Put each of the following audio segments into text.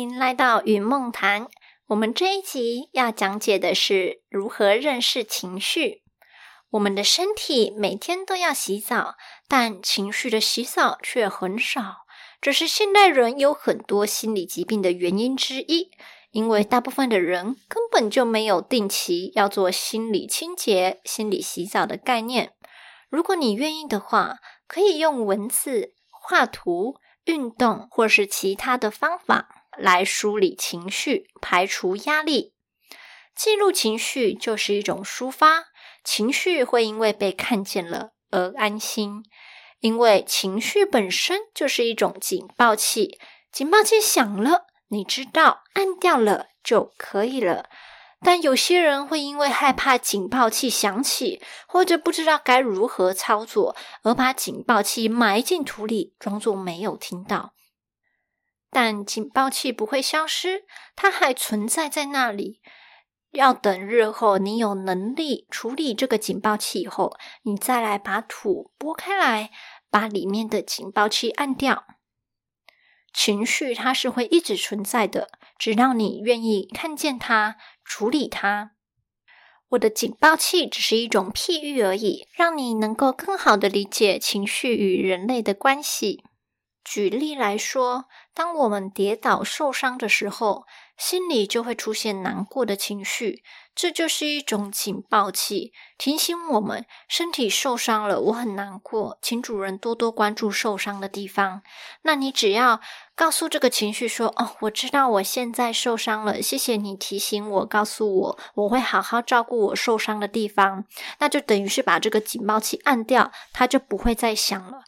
迎来到云梦谈。我们这一集要讲解的是如何认识情绪。我们的身体每天都要洗澡，但情绪的洗澡却很少。这是现代人有很多心理疾病的原因之一，因为大部分的人根本就没有定期要做心理清洁、心理洗澡的概念。如果你愿意的话，可以用文字、画图、运动或是其他的方法。来梳理情绪，排除压力，记录情绪就是一种抒发。情绪会因为被看见了而安心，因为情绪本身就是一种警报器。警报器响了，你知道按掉了就可以了。但有些人会因为害怕警报器响起，或者不知道该如何操作，而把警报器埋进土里，装作没有听到。但警报器不会消失，它还存在在那里。要等日后你有能力处理这个警报器以后，你再来把土拨开来，把里面的警报器按掉。情绪它是会一直存在的，只要你愿意看见它，处理它。我的警报器只是一种譬喻而已，让你能够更好的理解情绪与人类的关系。举例来说，当我们跌倒受伤的时候，心里就会出现难过的情绪，这就是一种警报器，提醒我们身体受伤了，我很难过，请主人多多关注受伤的地方。那你只要告诉这个情绪说：“哦，我知道我现在受伤了，谢谢你提醒我，告诉我，我会好好照顾我受伤的地方。”那就等于是把这个警报器按掉，它就不会再响了。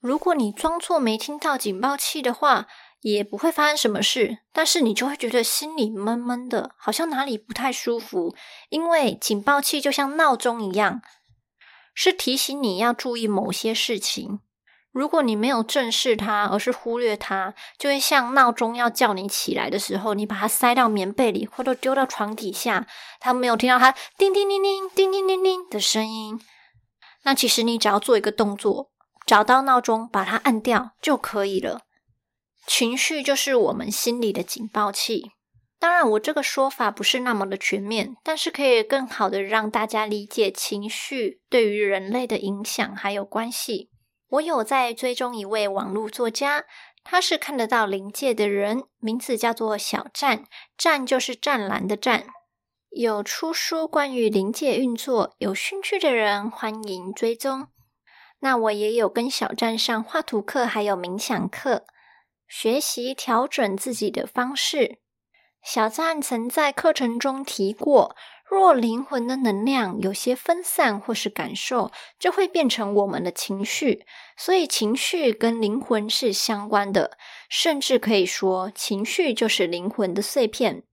如果你装作没听到警报器的话，也不会发生什么事。但是你就会觉得心里闷闷的，好像哪里不太舒服。因为警报器就像闹钟一样，是提醒你要注意某些事情。如果你没有正视它，而是忽略它，就会像闹钟要叫你起来的时候，你把它塞到棉被里，或者丢到床底下，它没有听到它叮叮叮叮叮叮叮叮的声音。那其实你只要做一个动作。找到闹钟，把它按掉就可以了。情绪就是我们心里的警报器。当然，我这个说法不是那么的全面，但是可以更好的让大家理解情绪对于人类的影响还有关系。我有在追踪一位网络作家，他是看得到灵界的人，名字叫做小湛，湛就是湛蓝的湛，有出书关于灵界运作，有兴趣的人欢迎追踪。那我也有跟小站上画图课，还有冥想课，学习调整自己的方式。小站曾在课程中提过，若灵魂的能量有些分散或是感受，就会变成我们的情绪。所以情绪跟灵魂是相关的，甚至可以说，情绪就是灵魂的碎片。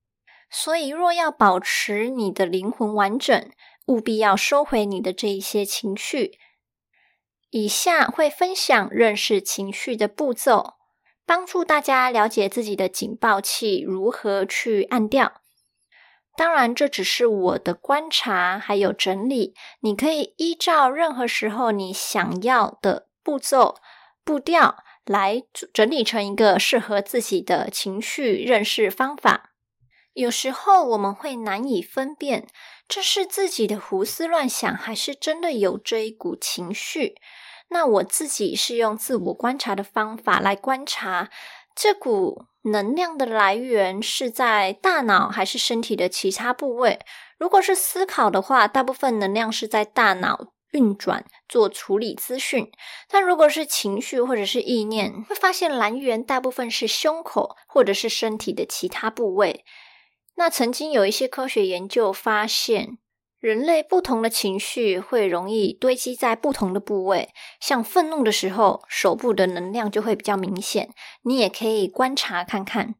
所以，若要保持你的灵魂完整，务必要收回你的这一些情绪。以下会分享认识情绪的步骤，帮助大家了解自己的警报器如何去按掉。当然，这只是我的观察还有整理，你可以依照任何时候你想要的步骤步调来整理成一个适合自己的情绪认识方法。有时候我们会难以分辨，这是自己的胡思乱想，还是真的有这一股情绪。那我自己是用自我观察的方法来观察这股能量的来源是在大脑还是身体的其他部位。如果是思考的话，大部分能量是在大脑运转做处理资讯；但如果是情绪或者是意念，会发现来源大部分是胸口或者是身体的其他部位。那曾经有一些科学研究发现。人类不同的情绪会容易堆积在不同的部位，像愤怒的时候，手部的能量就会比较明显。你也可以观察看看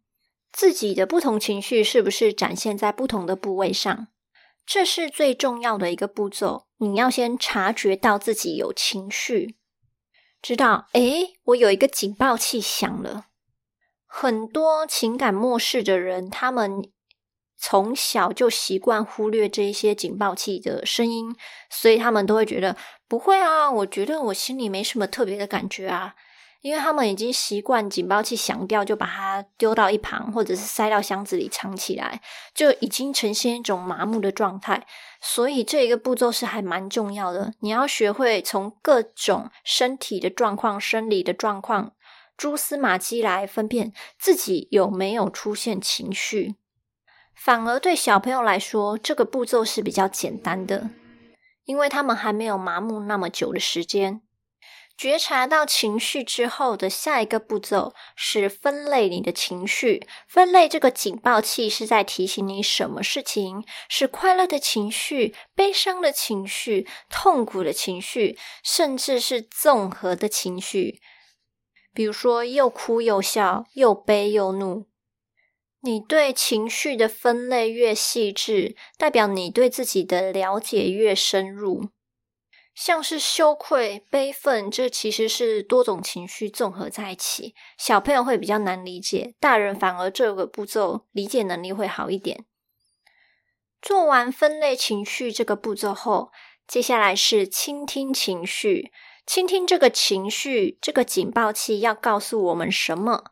自己的不同情绪是不是展现在不同的部位上，这是最重要的一个步骤。你要先察觉到自己有情绪，知道，诶，我有一个警报器响了。很多情感漠视的人，他们。从小就习惯忽略这一些警报器的声音，所以他们都会觉得不会啊。我觉得我心里没什么特别的感觉啊，因为他们已经习惯警报器响掉就把它丢到一旁，或者是塞到箱子里藏起来，就已经呈现一种麻木的状态。所以这一个步骤是还蛮重要的，你要学会从各种身体的状况、生理的状况、蛛丝马迹来分辨自己有没有出现情绪。反而对小朋友来说，这个步骤是比较简单的，因为他们还没有麻木那么久的时间。觉察到情绪之后的下一个步骤是分类你的情绪。分类这个警报器是在提醒你什么事情是快乐的情绪、悲伤的情绪、痛苦的情绪，甚至是综合的情绪，比如说又哭又笑、又悲又怒。你对情绪的分类越细致，代表你对自己的了解越深入。像是羞愧、悲愤，这其实是多种情绪综合在一起，小朋友会比较难理解，大人反而这个步骤理解能力会好一点。做完分类情绪这个步骤后，接下来是倾听情绪，倾听这个情绪，这个警报器要告诉我们什么？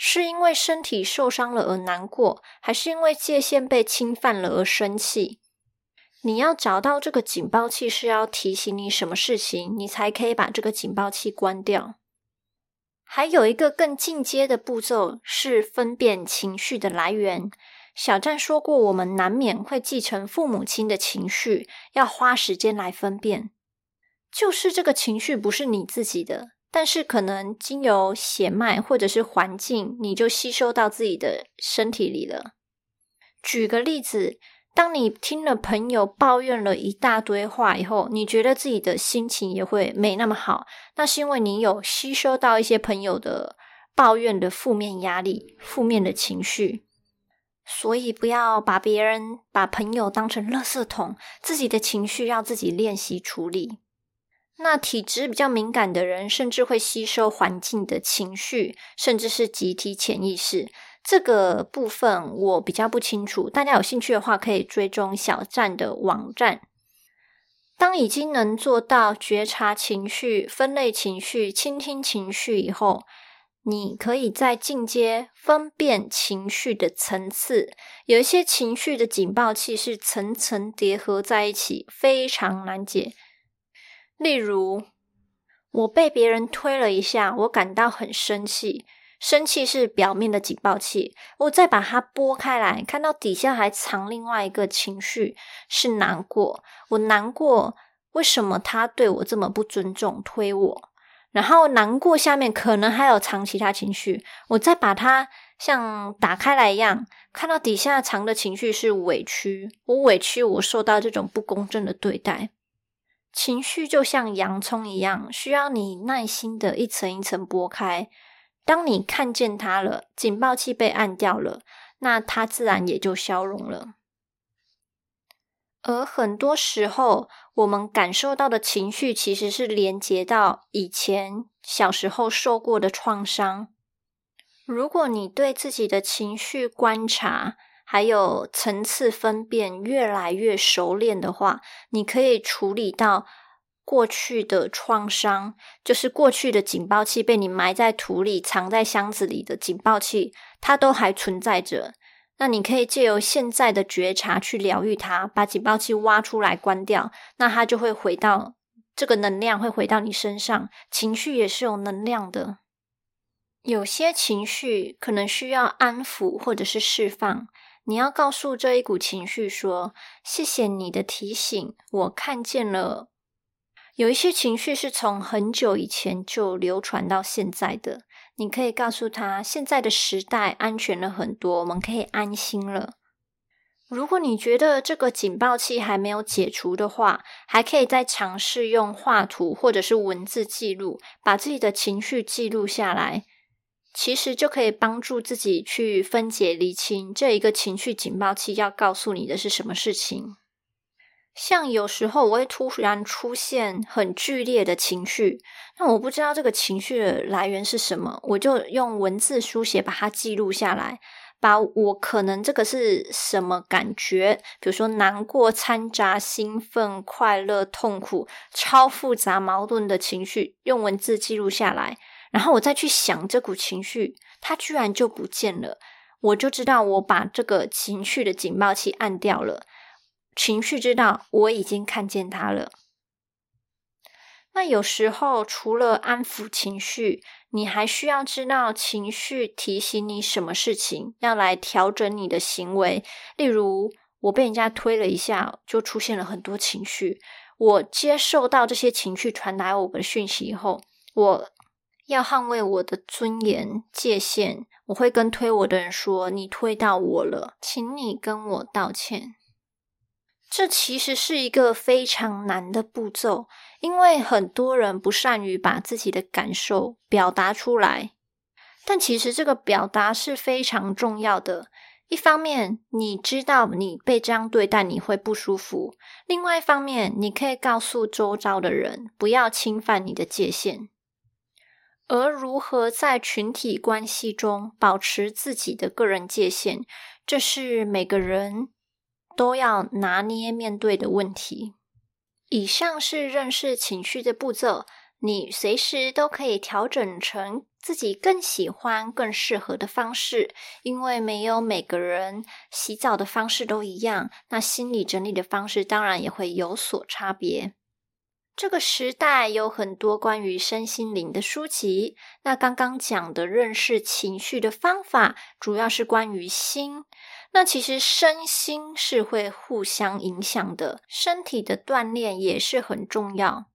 是因为身体受伤了而难过，还是因为界限被侵犯了而生气？你要找到这个警报器是要提醒你什么事情，你才可以把这个警报器关掉。还有一个更进阶的步骤是分辨情绪的来源。小站说过，我们难免会继承父母亲的情绪，要花时间来分辨，就是这个情绪不是你自己的。但是可能经由血脉或者是环境，你就吸收到自己的身体里了。举个例子，当你听了朋友抱怨了一大堆话以后，你觉得自己的心情也会没那么好，那是因为你有吸收到一些朋友的抱怨的负面压力、负面的情绪。所以不要把别人、把朋友当成垃圾桶，自己的情绪要自己练习处理。那体质比较敏感的人，甚至会吸收环境的情绪，甚至是集体潜意识。这个部分我比较不清楚，大家有兴趣的话，可以追踪小站的网站。当已经能做到觉察情绪、分类情绪、倾听情绪以后，你可以在进阶分辨情绪的层次。有一些情绪的警报器是层层叠合在一起，非常难解。例如，我被别人推了一下，我感到很生气。生气是表面的警报器，我再把它拨开来，看到底下还藏另外一个情绪，是难过。我难过，为什么他对我这么不尊重，推我？然后难过下面可能还有藏其他情绪，我再把它像打开来一样，看到底下藏的情绪是委屈。我委屈，我受到这种不公正的对待。情绪就像洋葱一样，需要你耐心的一层一层剥开。当你看见它了，警报器被按掉了，那它自然也就消融了。而很多时候，我们感受到的情绪，其实是连接到以前小时候受过的创伤。如果你对自己的情绪观察，还有层次分辨越来越熟练的话，你可以处理到过去的创伤，就是过去的警报器被你埋在土里、藏在箱子里的警报器，它都还存在着。那你可以借由现在的觉察去疗愈它，把警报器挖出来关掉，那它就会回到这个能量会回到你身上。情绪也是有能量的，有些情绪可能需要安抚或者是释放。你要告诉这一股情绪说：“谢谢你的提醒，我看见了。”有一些情绪是从很久以前就流传到现在的，你可以告诉他：“现在的时代安全了很多，我们可以安心了。”如果你觉得这个警报器还没有解除的话，还可以再尝试用画图或者是文字记录，把自己的情绪记录下来。其实就可以帮助自己去分解、理清这一个情绪警报器要告诉你的是什么事情。像有时候我会突然出现很剧烈的情绪，那我不知道这个情绪的来源是什么，我就用文字书写把它记录下来，把我可能这个是什么感觉，比如说难过掺杂兴奋、快乐、痛苦、超复杂矛盾的情绪，用文字记录下来。然后我再去想这股情绪，它居然就不见了。我就知道我把这个情绪的警报器按掉了，情绪知道我已经看见它了。那有时候除了安抚情绪，你还需要知道情绪提醒你什么事情，要来调整你的行为。例如，我被人家推了一下，就出现了很多情绪。我接受到这些情绪传达我的讯息以后，我要捍卫我的尊严界限。我会跟推我的人说：“你推到我了，请你跟我道歉。”这其实是一个非常难的步骤，因为很多人不善于把自己的感受表达出来。但其实这个表达是非常重要的。一方面，你知道你被这样对待你会不舒服；另外一方面，你可以告诉周遭的人不要侵犯你的界限。而如何在群体关系中保持自己的个人界限，这是每个人都要拿捏面对的问题。以上是认识情绪的步骤，你随时都可以调整成自己更喜欢、更适合的方式。因为没有每个人洗澡的方式都一样，那心理整理的方式当然也会有所差别。这个时代有很多关于身心灵的书籍。那刚刚讲的认识情绪的方法，主要是关于心。那其实身心是会互相影响的，身体的锻炼也是很重要。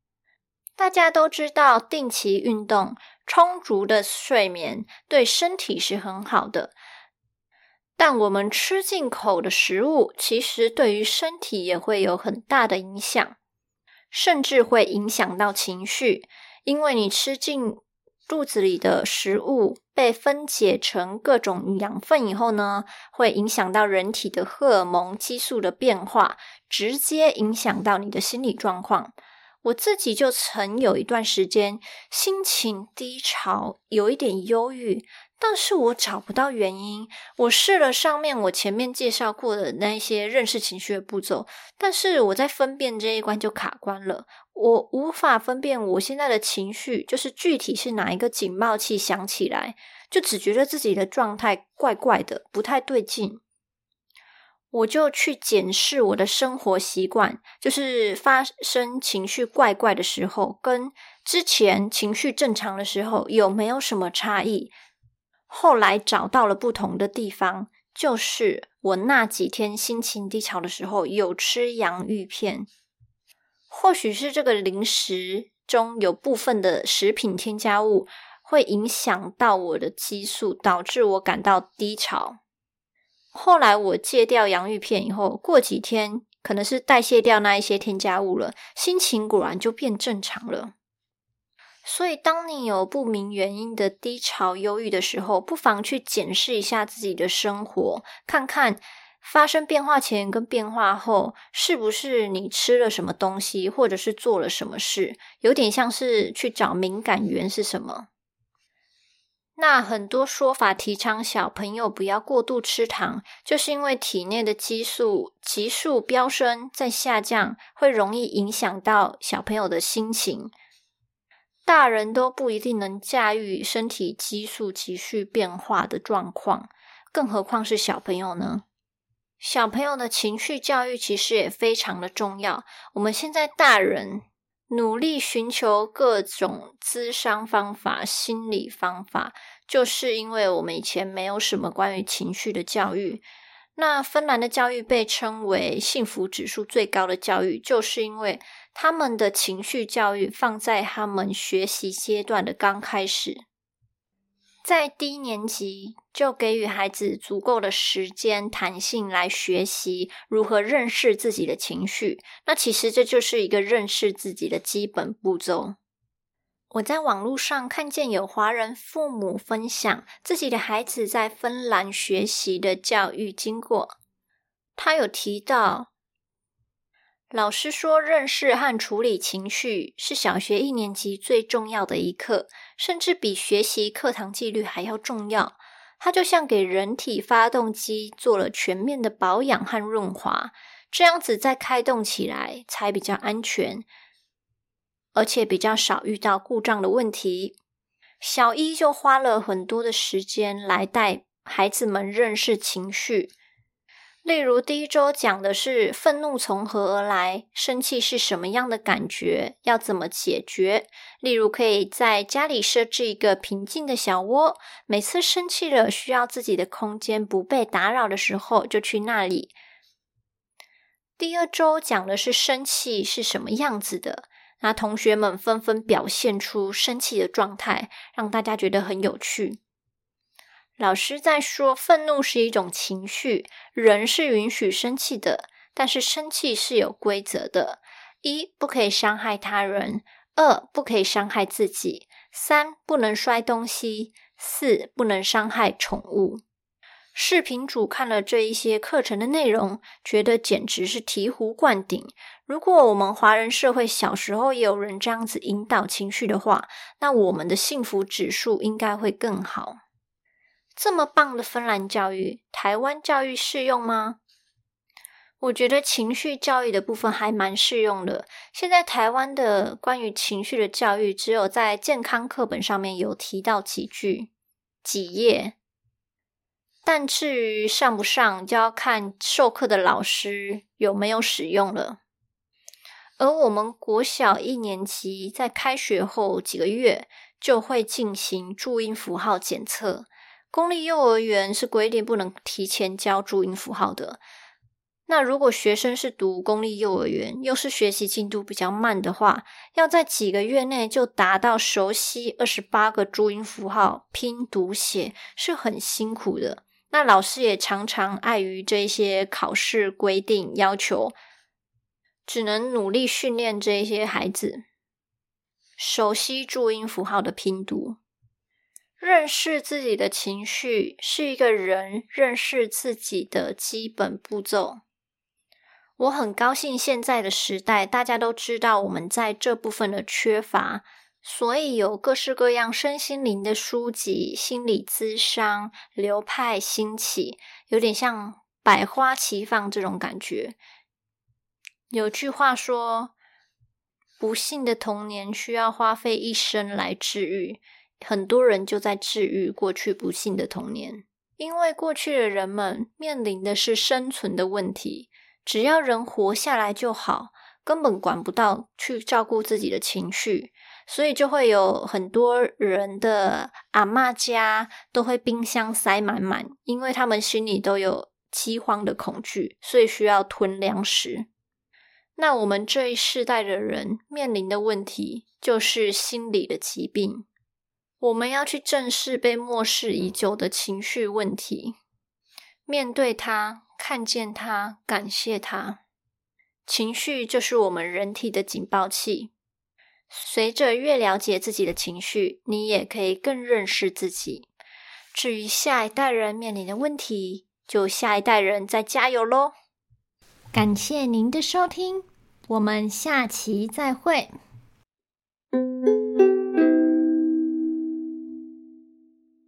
大家都知道，定期运动、充足的睡眠对身体是很好的。但我们吃进口的食物，其实对于身体也会有很大的影响。甚至会影响到情绪，因为你吃进肚子里的食物被分解成各种养分以后呢，会影响到人体的荷尔蒙激素的变化，直接影响到你的心理状况。我自己就曾有一段时间心情低潮，有一点忧郁。但是我找不到原因。我试了上面我前面介绍过的那些认识情绪的步骤，但是我在分辨这一关就卡关了。我无法分辨我现在的情绪，就是具体是哪一个警报器响起来，就只觉得自己的状态怪怪的，不太对劲。我就去检视我的生活习惯，就是发生情绪怪怪的时候，跟之前情绪正常的时候有没有什么差异。后来找到了不同的地方，就是我那几天心情低潮的时候有吃洋芋片。或许是这个零食中有部分的食品添加物会影响到我的激素，导致我感到低潮。后来我戒掉洋芋片以后，过几天可能是代谢掉那一些添加物了，心情果然就变正常了。所以，当你有不明原因的低潮、忧郁的时候，不妨去检视一下自己的生活，看看发生变化前跟变化后，是不是你吃了什么东西，或者是做了什么事，有点像是去找敏感源是什么。那很多说法提倡小朋友不要过度吃糖，就是因为体内的激素急速飙升再下降，会容易影响到小朋友的心情。大人都不一定能驾驭身体激素急剧变化的状况，更何况是小朋友呢？小朋友的情绪教育其实也非常的重要。我们现在大人努力寻求各种咨商方法、心理方法，就是因为我们以前没有什么关于情绪的教育。那芬兰的教育被称为幸福指数最高的教育，就是因为。他们的情绪教育放在他们学习阶段的刚开始，在低年级就给予孩子足够的时间弹性来学习如何认识自己的情绪。那其实这就是一个认识自己的基本步骤。我在网络上看见有华人父母分享自己的孩子在芬兰学习的教育经过，他有提到。老师说，认识和处理情绪是小学一年级最重要的一课，甚至比学习课堂纪律还要重要。它就像给人体发动机做了全面的保养和润滑，这样子再开动起来才比较安全，而且比较少遇到故障的问题。小一就花了很多的时间来带孩子们认识情绪。例如，第一周讲的是愤怒从何而来，生气是什么样的感觉，要怎么解决。例如，可以在家里设置一个平静的小窝，每次生气了需要自己的空间，不被打扰的时候，就去那里。第二周讲的是生气是什么样子的，那同学们纷纷表现出生气的状态，让大家觉得很有趣。老师在说，愤怒是一种情绪，人是允许生气的，但是生气是有规则的：一不可以伤害他人，二不可以伤害自己，三不能摔东西，四不能伤害宠物。视频主看了这一些课程的内容，觉得简直是醍醐灌顶。如果我们华人社会小时候也有人这样子引导情绪的话，那我们的幸福指数应该会更好。这么棒的芬兰教育，台湾教育适用吗？我觉得情绪教育的部分还蛮适用的。现在台湾的关于情绪的教育，只有在健康课本上面有提到几句、几页，但至于上不上，就要看授课的老师有没有使用了。而我们国小一年级在开学后几个月就会进行注音符号检测。公立幼儿园是规定不能提前教注音符号的。那如果学生是读公立幼儿园，又是学习进度比较慢的话，要在几个月内就达到熟悉二十八个注音符号拼读写，是很辛苦的。那老师也常常碍于这些考试规定要求，只能努力训练这些孩子熟悉注音符号的拼读。认识自己的情绪是一个人认识自己的基本步骤。我很高兴现在的时代，大家都知道我们在这部分的缺乏，所以有各式各样身心灵的书籍、心理咨商流派兴起，有点像百花齐放这种感觉。有句话说：“不幸的童年需要花费一生来治愈。”很多人就在治愈过去不幸的童年，因为过去的人们面临的是生存的问题，只要人活下来就好，根本管不到去照顾自己的情绪，所以就会有很多人的阿妈家都会冰箱塞满满，因为他们心里都有饥荒的恐惧，所以需要囤粮食。那我们这一世代的人面临的问题就是心理的疾病。我们要去正视被漠视已久的情绪问题，面对它，看见它，感谢它。情绪就是我们人体的警报器。随着越了解自己的情绪，你也可以更认识自己。至于下一代人面临的问题，就下一代人再加油喽！感谢您的收听，我们下期再会。